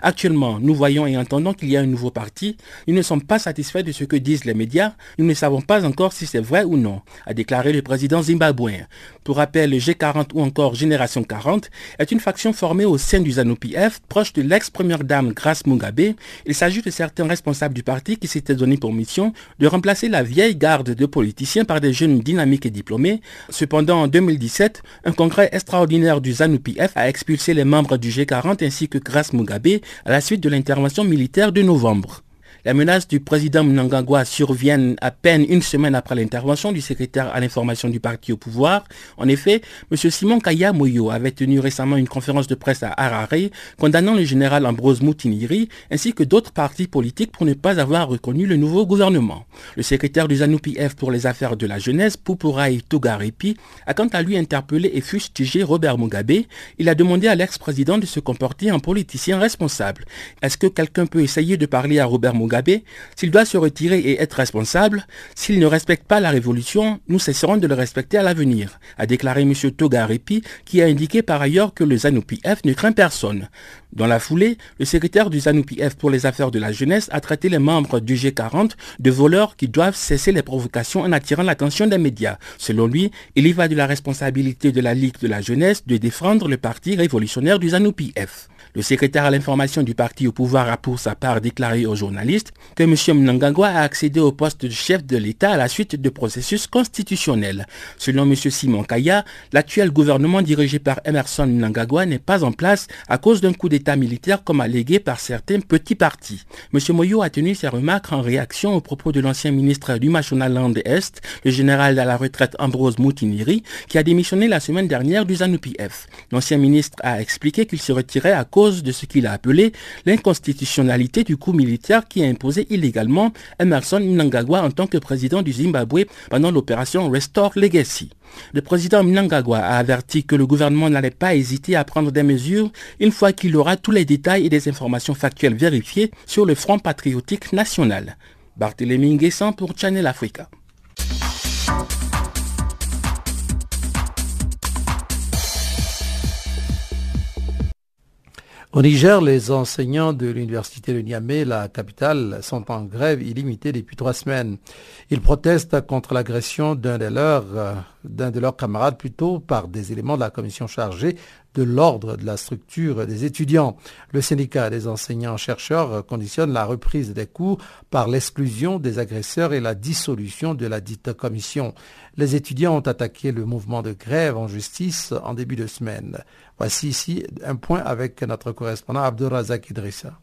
Actuellement, nous voyons et entendons qu'il y a un nouveau parti. Nous ne sommes pas satisfaits de ce que disent les médias. Nous ne savons pas encore si c'est vrai ou non, a déclaré le président zimbabwéen. Pour rappel, le G40 ou encore Génération 40 est une faction formée au sein du ZANU-PF, proche de l'ex-première dame Grace Mugabe. Il s'agit de certains responsables du parti qui s'étaient donné pour mission de remplacer la vieille garde de politiciens par des jeunes dynamiques et diplômés. Cependant, en 2017, un congrès extraordinaire du ZANU-PF a expulsé les membres du G40 ainsi que Grace Mugabe à la suite de l'intervention militaire de novembre. La menace du président Mnangagwa survient à peine une semaine après l'intervention du secrétaire à l'information du parti au pouvoir. En effet, M. Simon Kaya Moyo avait tenu récemment une conférence de presse à Harare condamnant le général Ambrose Moutiniri ainsi que d'autres partis politiques pour ne pas avoir reconnu le nouveau gouvernement. Le secrétaire du ZANU-PF pour les affaires de la jeunesse, Pupurai Togaripi, a quant à lui interpellé et fustigé Robert Mugabe. Il a demandé à l'ex-président de se comporter en politicien responsable. Est-ce que quelqu'un peut essayer de parler à Robert Mugabe? S'il doit se retirer et être responsable, s'il ne respecte pas la révolution, nous cesserons de le respecter à l'avenir, a déclaré M. Togaripi, qui a indiqué par ailleurs que le ZANU-PF ne craint personne. Dans la foulée, le secrétaire du ZANU-PF pour les affaires de la jeunesse a traité les membres du G40 de voleurs qui doivent cesser les provocations en attirant l'attention des médias. Selon lui, il y va de la responsabilité de la Ligue de la jeunesse de défendre le parti révolutionnaire du ZANU-PF. Le secrétaire à l'information du parti au pouvoir a pour sa part déclaré aux journalistes que M. Mnangagwa a accédé au poste de chef de l'État à la suite de processus constitutionnels. Selon M. Simon Kaya, l'actuel gouvernement dirigé par Emerson Mnangagwa n'est pas en place à cause d'un coup d'État militaire comme allégué par certains petits partis. M. Moyo a tenu ses remarques en réaction aux propos de l'ancien ministre du Mashonaland Est, le général à la retraite Ambrose Moutiniri, qui a démissionné la semaine dernière du ZANU-PF. L'ancien ministre a expliqué qu'il se retirait à cause de ce qu'il a appelé l'inconstitutionnalité du coup militaire qui a imposé illégalement Emerson Mnangagwa en tant que président du Zimbabwe pendant l'opération Restore Legacy. Le président Mnangagwa a averti que le gouvernement n'allait pas hésiter à prendre des mesures une fois qu'il aura tous les détails et des informations factuelles vérifiées sur le Front patriotique national. Barthélémy Nguessan pour Channel Africa. Au Niger, les enseignants de l'université de Niamey, la capitale, sont en grève illimitée depuis trois semaines. Ils protestent contre l'agression d'un de leurs, d'un de leurs camarades plutôt par des éléments de la commission chargée de l'ordre de la structure des étudiants. Le syndicat des enseignants-chercheurs conditionne la reprise des cours par l'exclusion des agresseurs et la dissolution de la dite commission. Les étudiants ont attaqué le mouvement de grève en justice en début de semaine. Voici ici un point avec notre correspondant Abdurazak Idrissa.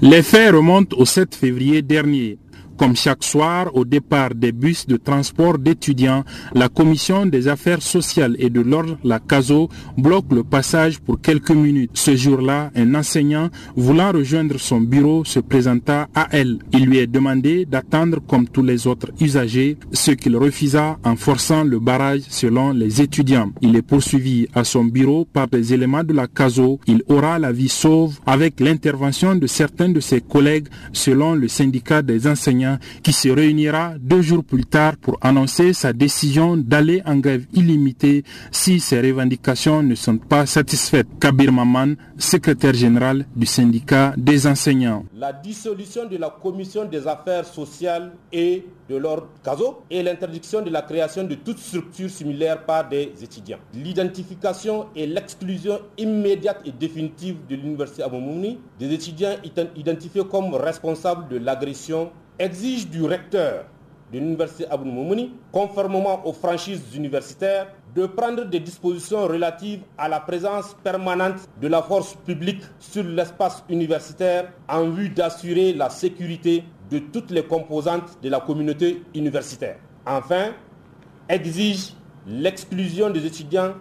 Les faits remontent au 7 février dernier. Comme chaque soir, au départ des bus de transport d'étudiants, la commission des affaires sociales et de l'ordre, la CASO, bloque le passage pour quelques minutes. Ce jour-là, un enseignant voulant rejoindre son bureau se présenta à elle. Il lui est demandé d'attendre comme tous les autres usagers, ce qu'il refusa en forçant le barrage selon les étudiants. Il est poursuivi à son bureau par des éléments de la CASO. Il aura la vie sauve avec l'intervention de certains de ses collègues selon le syndicat des enseignants qui se réunira deux jours plus tard pour annoncer sa décision d'aller en grève illimitée si ses revendications ne sont pas satisfaites. Kabir Maman, secrétaire général du syndicat des enseignants. La dissolution de la commission des affaires sociales et de l'ordre CASO et l'interdiction de la création de toute structure similaire par des étudiants. L'identification et l'exclusion immédiate et définitive de l'université Aboumouni des étudiants identifiés comme responsables de l'agression exige du recteur de l'université Abou Moumouni, conformément aux franchises universitaires, de prendre des dispositions relatives à la présence permanente de la force publique sur l'espace universitaire en vue d'assurer la sécurité de toutes les composantes de la communauté universitaire. Enfin, exige l'exclusion des étudiants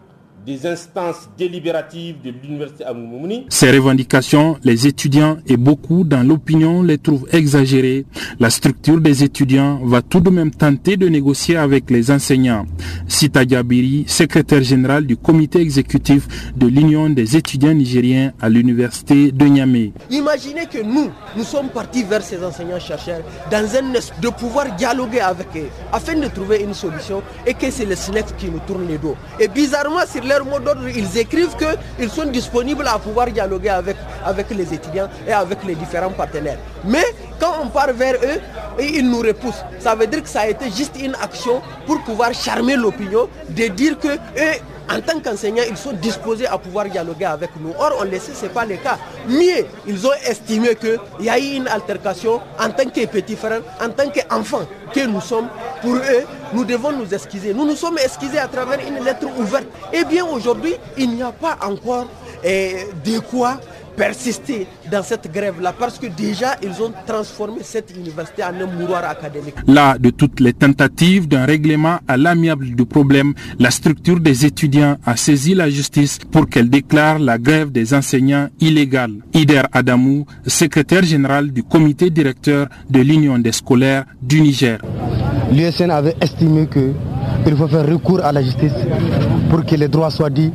des instances délibératives de l'université Amoumouni. Ces revendications, les étudiants et beaucoup dans l'opinion les trouvent exagérées. La structure des étudiants va tout de même tenter de négocier avec les enseignants. Sita Diabiri, secrétaire général du comité exécutif de l'Union des étudiants nigériens à l'université de Niamey. Imaginez que nous, nous sommes partis vers ces enseignants-chercheurs dans un de pouvoir dialoguer avec eux afin de trouver une solution et que c'est le SNEX qui nous tourne les dos. Et bizarrement, sur leur mot d'ordre, ils écrivent qu'ils sont disponibles à pouvoir dialoguer avec, avec les étudiants et avec les différents partenaires. Mais quand on part vers eux, ils nous repoussent. Ça veut dire que ça a été juste une action pour pouvoir charmer l'opinion, de dire que eux, en tant qu'enseignants, ils sont disposés à pouvoir dialoguer avec nous. Or, on le sait, ce n'est pas le cas. Mieux, ils ont estimé qu'il y a eu une altercation en tant que petits frères, en tant qu'enfants que nous sommes. Pour eux, nous devons nous excuser. Nous nous sommes excusés à travers une lettre ouverte. Eh bien, aujourd'hui, il n'y a pas encore eh, de quoi persister dans cette grève-là parce que déjà ils ont transformé cette université en un mouroir académique. Là, de toutes les tentatives d'un règlement à l'amiable du problème, la structure des étudiants a saisi la justice pour qu'elle déclare la grève des enseignants illégale. Ider Adamou, secrétaire général du comité directeur de l'Union des scolaires du Niger. L'USN avait estimé qu'il faut faire recours à la justice pour que les droits soient dits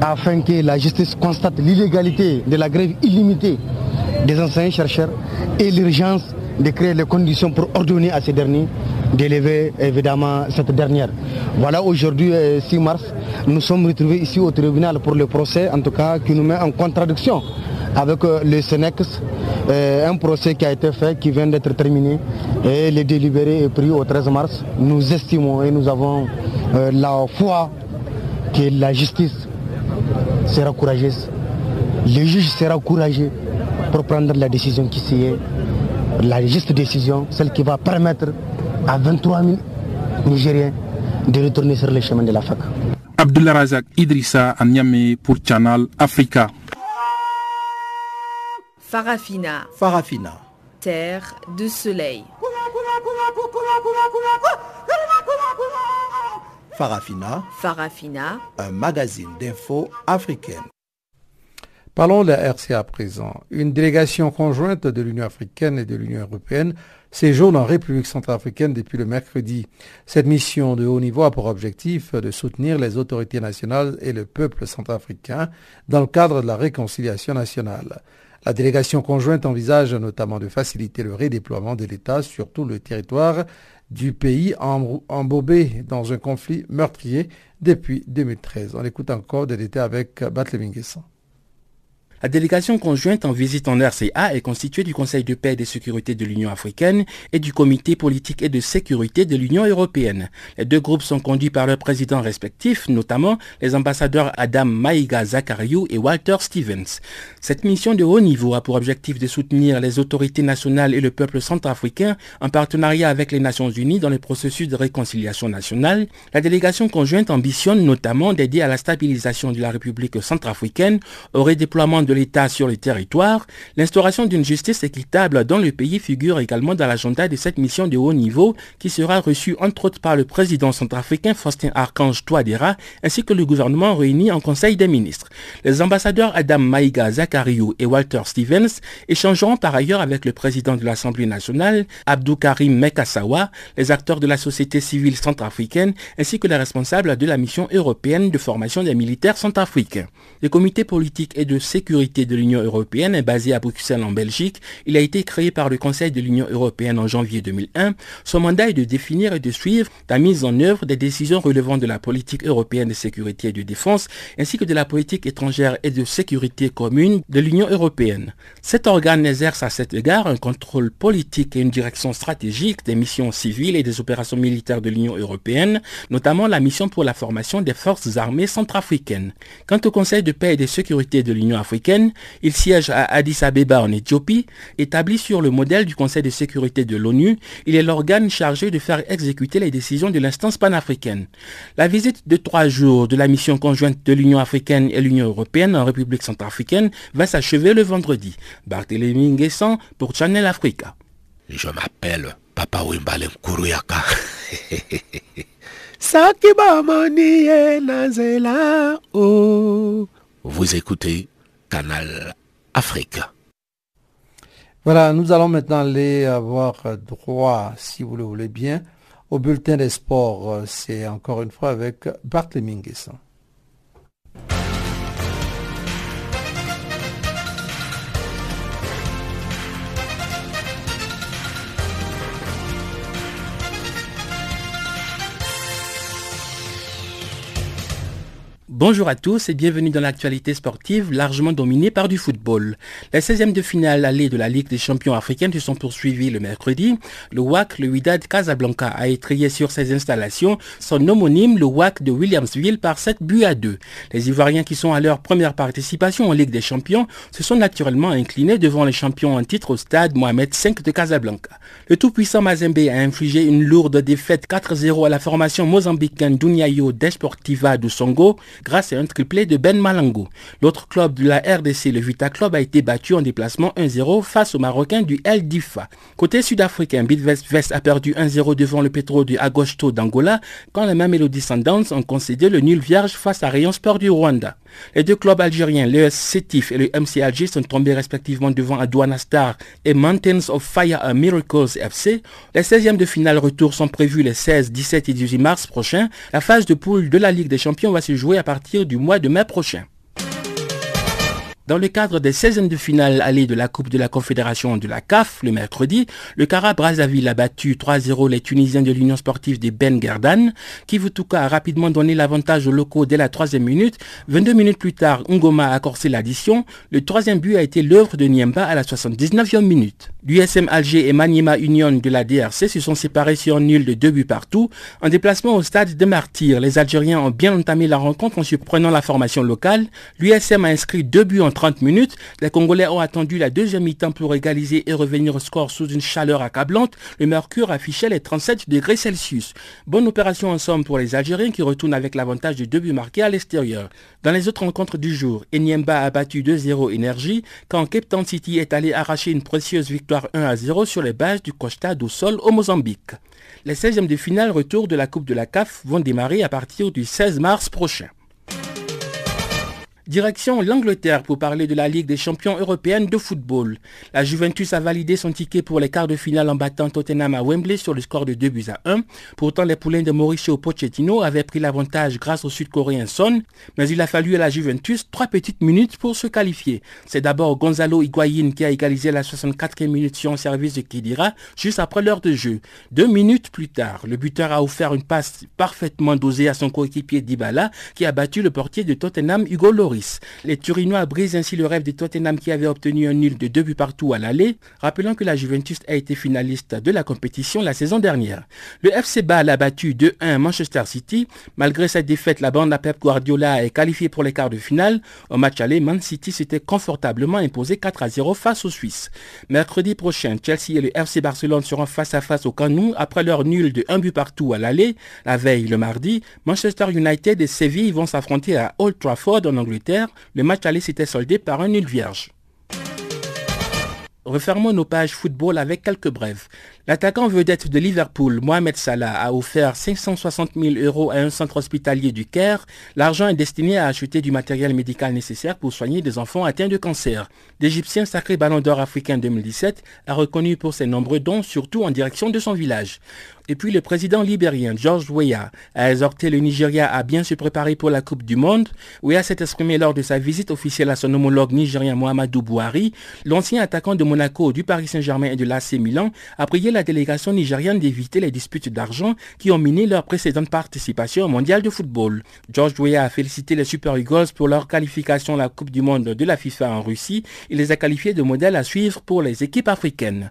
afin que la justice constate l'illégalité de la grève illimitée des enseignants-chercheurs et l'urgence de créer les conditions pour ordonner à ces derniers d'élever évidemment cette dernière. Voilà aujourd'hui 6 mars, nous sommes retrouvés ici au tribunal pour le procès, en tout cas qui nous met en contradiction avec le Senex, un procès qui a été fait, qui vient d'être terminé et le délibéré est pris au 13 mars. Nous estimons et nous avons la foi que la justice sera courageuse, le juge sera courageux pour prendre la décision qui est la juste décision, celle qui va permettre à 23 000 Nigériens de retourner sur les chemins de la fac. Abdullah Razak Idrissa à Niamey pour Channel Africa. Farafina. Farafina. Terre de soleil. Farafina. Farafina. Un magazine d'infos africaine. Parlons de la RCA à présent. Une délégation conjointe de l'Union africaine et de l'Union européenne séjourne en République centrafricaine depuis le mercredi. Cette mission de haut niveau a pour objectif de soutenir les autorités nationales et le peuple centrafricain dans le cadre de la réconciliation nationale. La délégation conjointe envisage notamment de faciliter le redéploiement de l'État sur tout le territoire du pays embobé dans un conflit meurtrier depuis 2013. On écoute encore des détails avec Batle Minguessan. La délégation conjointe en visite en RCA est constituée du Conseil de paix et de sécurité de l'Union africaine et du Comité politique et de sécurité de l'Union européenne. Les deux groupes sont conduits par leurs présidents respectifs, notamment les ambassadeurs Adam Maïga Zakariou et Walter Stevens. Cette mission de haut niveau a pour objectif de soutenir les autorités nationales et le peuple centrafricain en partenariat avec les Nations Unies dans le processus de réconciliation nationale. La délégation conjointe ambitionne notamment d'aider à la stabilisation de la République centrafricaine, au redéploiement de l'État sur le territoire, l'instauration d'une justice équitable dans le pays figure également dans l'agenda de cette mission de haut niveau qui sera reçue entre autres par le président centrafricain Faustin Archange Touadéra ainsi que le gouvernement réuni en Conseil des ministres. Les ambassadeurs Adam Maïga Zakariou et Walter Stevens échangeront par ailleurs avec le président de l'Assemblée nationale, Abdou Karim Mekassawa, les acteurs de la société civile centrafricaine ainsi que les responsables de la mission européenne de formation des militaires centrafricains. Le comité politique et de sécurité de l'Union européenne est basé à Bruxelles en Belgique. Il a été créé par le Conseil de l'Union européenne en janvier 2001. Son mandat est de définir et de suivre la mise en œuvre des décisions relevant de la politique européenne de sécurité et de défense, ainsi que de la politique étrangère et de sécurité commune de l'Union européenne. Cet organe exerce à cet égard un contrôle politique et une direction stratégique des missions civiles et des opérations militaires de l'Union européenne, notamment la mission pour la formation des forces armées centrafricaines. Quant au Conseil de paix et de sécurité de l'Union africaine, il siège à Addis Abeba en Éthiopie. Établi sur le modèle du Conseil de sécurité de l'ONU, il est l'organe chargé de faire exécuter les décisions de l'instance panafricaine. La visite de trois jours de la mission conjointe de l'Union africaine et l'Union européenne en République centrafricaine va s'achever le vendredi. Barthélémy Nguessan pour Channel Africa. Je m'appelle Papa Wimbale Nkuruyaka. Vous écoutez Canal Afrique. Voilà, nous allons maintenant aller avoir droit, si vous le voulez bien, au bulletin des sports. C'est encore une fois avec Barthélémy Nguessan. Bonjour à tous et bienvenue dans l'actualité sportive largement dominée par du football. Les 16e de finale allée de la Ligue des champions africaines se sont poursuivies le mercredi. Le WAC, le Wydad Casablanca, a étrillé sur ses installations son homonyme, le WAC de Williamsville, par 7 buts à 2. Les Ivoiriens qui sont à leur première participation en Ligue des champions se sont naturellement inclinés devant les champions en titre au stade Mohamed V de Casablanca. Le tout-puissant Mazembe a infligé une lourde défaite 4-0 à la formation mozambicaine d'Uniayo Desportiva du Songo grâce à un triplé de Ben Malango. L'autre club de la RDC, le Vita Club, a été battu en déplacement 1-0 face au Marocain du El Difa. Côté sud-africain, Bidvest Vest a perdu 1-0 devant le Petro du Agosto d'Angola quand les mêmes Melody Sundowns ont concédé le nul vierge face à Rayon Sport du Rwanda. Les deux clubs algériens, l'ES Sétif et le MC Alger, sont tombés respectivement devant Adouana Star et Mountains of Fire and Miracles FC. Les 16e de finale retour sont prévus les 16, 17 et 18 mars prochains. La phase de poule de la Ligue des Champions va se jouer à partir du mois de mai prochain. Dans le cadre des 16e de finale allées de la Coupe de la Confédération de la CAF le mercredi, le Cara Brazzaville a battu 3-0 les Tunisiens de l'Union sportive de Ben Gerdan. Kivutuka a rapidement donné l'avantage aux locaux dès la troisième minute. 22 minutes plus tard, Ngoma a corsé l'addition. Le troisième but a été l'œuvre de Niemba à la 79e minute. L'USM Alger et Maniema Union de la DRC se sont séparés sur un nul de deux buts partout. En déplacement au stade de Martyr, les Algériens ont bien entamé la rencontre en surprenant la formation locale. L'USM a inscrit deux buts en 30 minutes. Les Congolais ont attendu la deuxième mi-temps pour égaliser et revenir au score sous une chaleur accablante. Le mercure affichait les 37 degrés Celsius. Bonne opération en somme pour les Algériens qui retournent avec l'avantage de deux buts marqués à l'extérieur. Dans les autres rencontres du jour, Enyemba a battu 2-0 Énergie quand Cape Town City est allé arracher une précieuse victoire 1 à 0 sur les bases du Costa do Sol au Mozambique. Les 16e de finale retour de la Coupe de la CAF vont démarrer à partir du 16 mars prochain. Direction l'Angleterre pour parler de la Ligue des champions européennes de football. La Juventus a validé son ticket pour les quarts de finale en battant Tottenham à Wembley sur le score de 2 buts à 1. Pourtant, les poulains de Mauricio Pochettino avaient pris l'avantage grâce au Sud-Coréen Son, mais il a fallu à la Juventus trois petites minutes pour se qualifier. C'est d'abord Gonzalo Higuain qui a égalisé la 64e minute sur un service de Kidira juste après l'heure de jeu. Deux minutes plus tard, le buteur a offert une passe parfaitement dosée à son coéquipier Dybala qui a battu le portier de Tottenham Hugo Lloris. Les Turinois brisent ainsi le rêve de Tottenham qui avait obtenu un nul de deux buts partout à l'aller, rappelant que la Juventus a été finaliste de la compétition la saison dernière. Le FC Bâle a battu 2-1 Manchester City. Malgré cette défaite, la bande à Pep Guardiola est qualifiée pour les quarts de finale. Au match aller, Man City s'était confortablement imposé 4 à 0 face aux Suisses. Mercredi prochain, Chelsea et le FC Barcelone seront face à face au Canou après leur nul de un but partout à l'aller. La veille, le mardi, Manchester United et Séville vont s'affronter à Old Trafford en Angleterre le match aller s'était soldé par un nul vierge. Refermons nos pages football avec quelques brèves. L'attaquant vedette de Liverpool, Mohamed Salah, a offert 560 000 euros à un centre hospitalier du Caire. L'argent est destiné à acheter du matériel médical nécessaire pour soigner des enfants atteints de cancer. L'Égyptien sacré ballon d'or africain 2017 a reconnu pour ses nombreux dons, surtout en direction de son village. Et puis le président libérien George Weah a exhorté le Nigeria à bien se préparer pour la Coupe du Monde. Weah s'est exprimé lors de sa visite officielle à son homologue nigérien Mohamedou Bouhari. L'ancien attaquant de Monaco, du Paris Saint-Germain et de l'AC Milan a prié la délégation nigériane d'éviter les disputes d'argent qui ont miné leur précédente participation au mondial de football. George Weah a félicité les Super Eagles pour leur qualification à la Coupe du Monde de la FIFA en Russie. Il les a qualifiés de modèles à suivre pour les équipes africaines.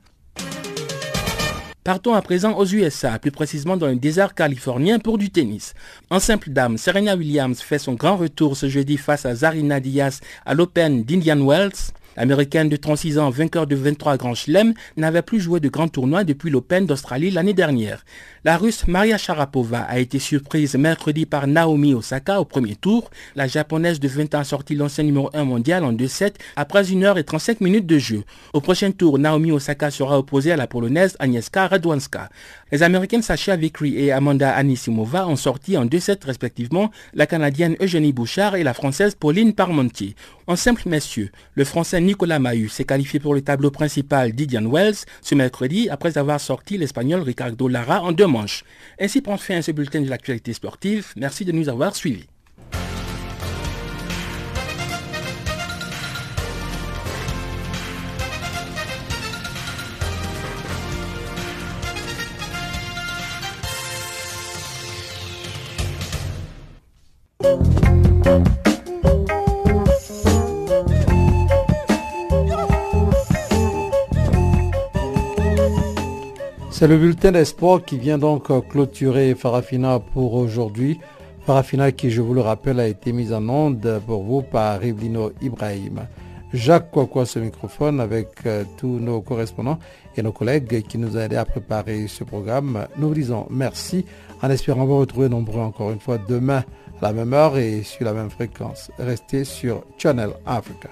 Partons à présent aux USA, plus précisément dans le désert californien pour du tennis. En simple dame, Serena Williams fait son grand retour ce jeudi face à Zarina Diaz à l'Open d'Indian Wells. L'américaine de 36 ans, vainqueur de 23 grands chelems, n'avait plus joué de grands tournois depuis l'Open d'Australie l'année dernière. La russe Maria Sharapova a été surprise mercredi par Naomi Osaka au premier tour. La japonaise de 20 ans a sorti l'ancien numéro 1 mondial en 2-7 après 1h35 minutes de jeu. Au prochain tour, Naomi Osaka sera opposée à la polonaise Agnieszka Radwanska. Les américaines Sasha Vickery et Amanda Anisimova ont sorti en 2-7 respectivement la canadienne Eugénie Bouchard et la française Pauline Parmentier. En simple messieurs, le français Nicolas Mahut s'est qualifié pour le tableau principal d'Idian Wells ce mercredi après avoir sorti l'espagnol Ricardo Lara en deux manches. Ainsi prend fin à ce bulletin de l'actualité sportive. Merci de nous avoir suivis. C'est le bulletin d'espoir qui vient donc clôturer Farafina pour aujourd'hui. Farafina qui, je vous le rappelle, a été mise en onde pour vous par Rivlino Ibrahim. Jacques Kwakwa ce microphone avec euh, tous nos correspondants et nos collègues qui nous ont aidés à préparer ce programme. Nous vous disons merci en espérant vous retrouver nombreux encore une fois demain à la même heure et sur la même fréquence. Restez sur Channel Africa.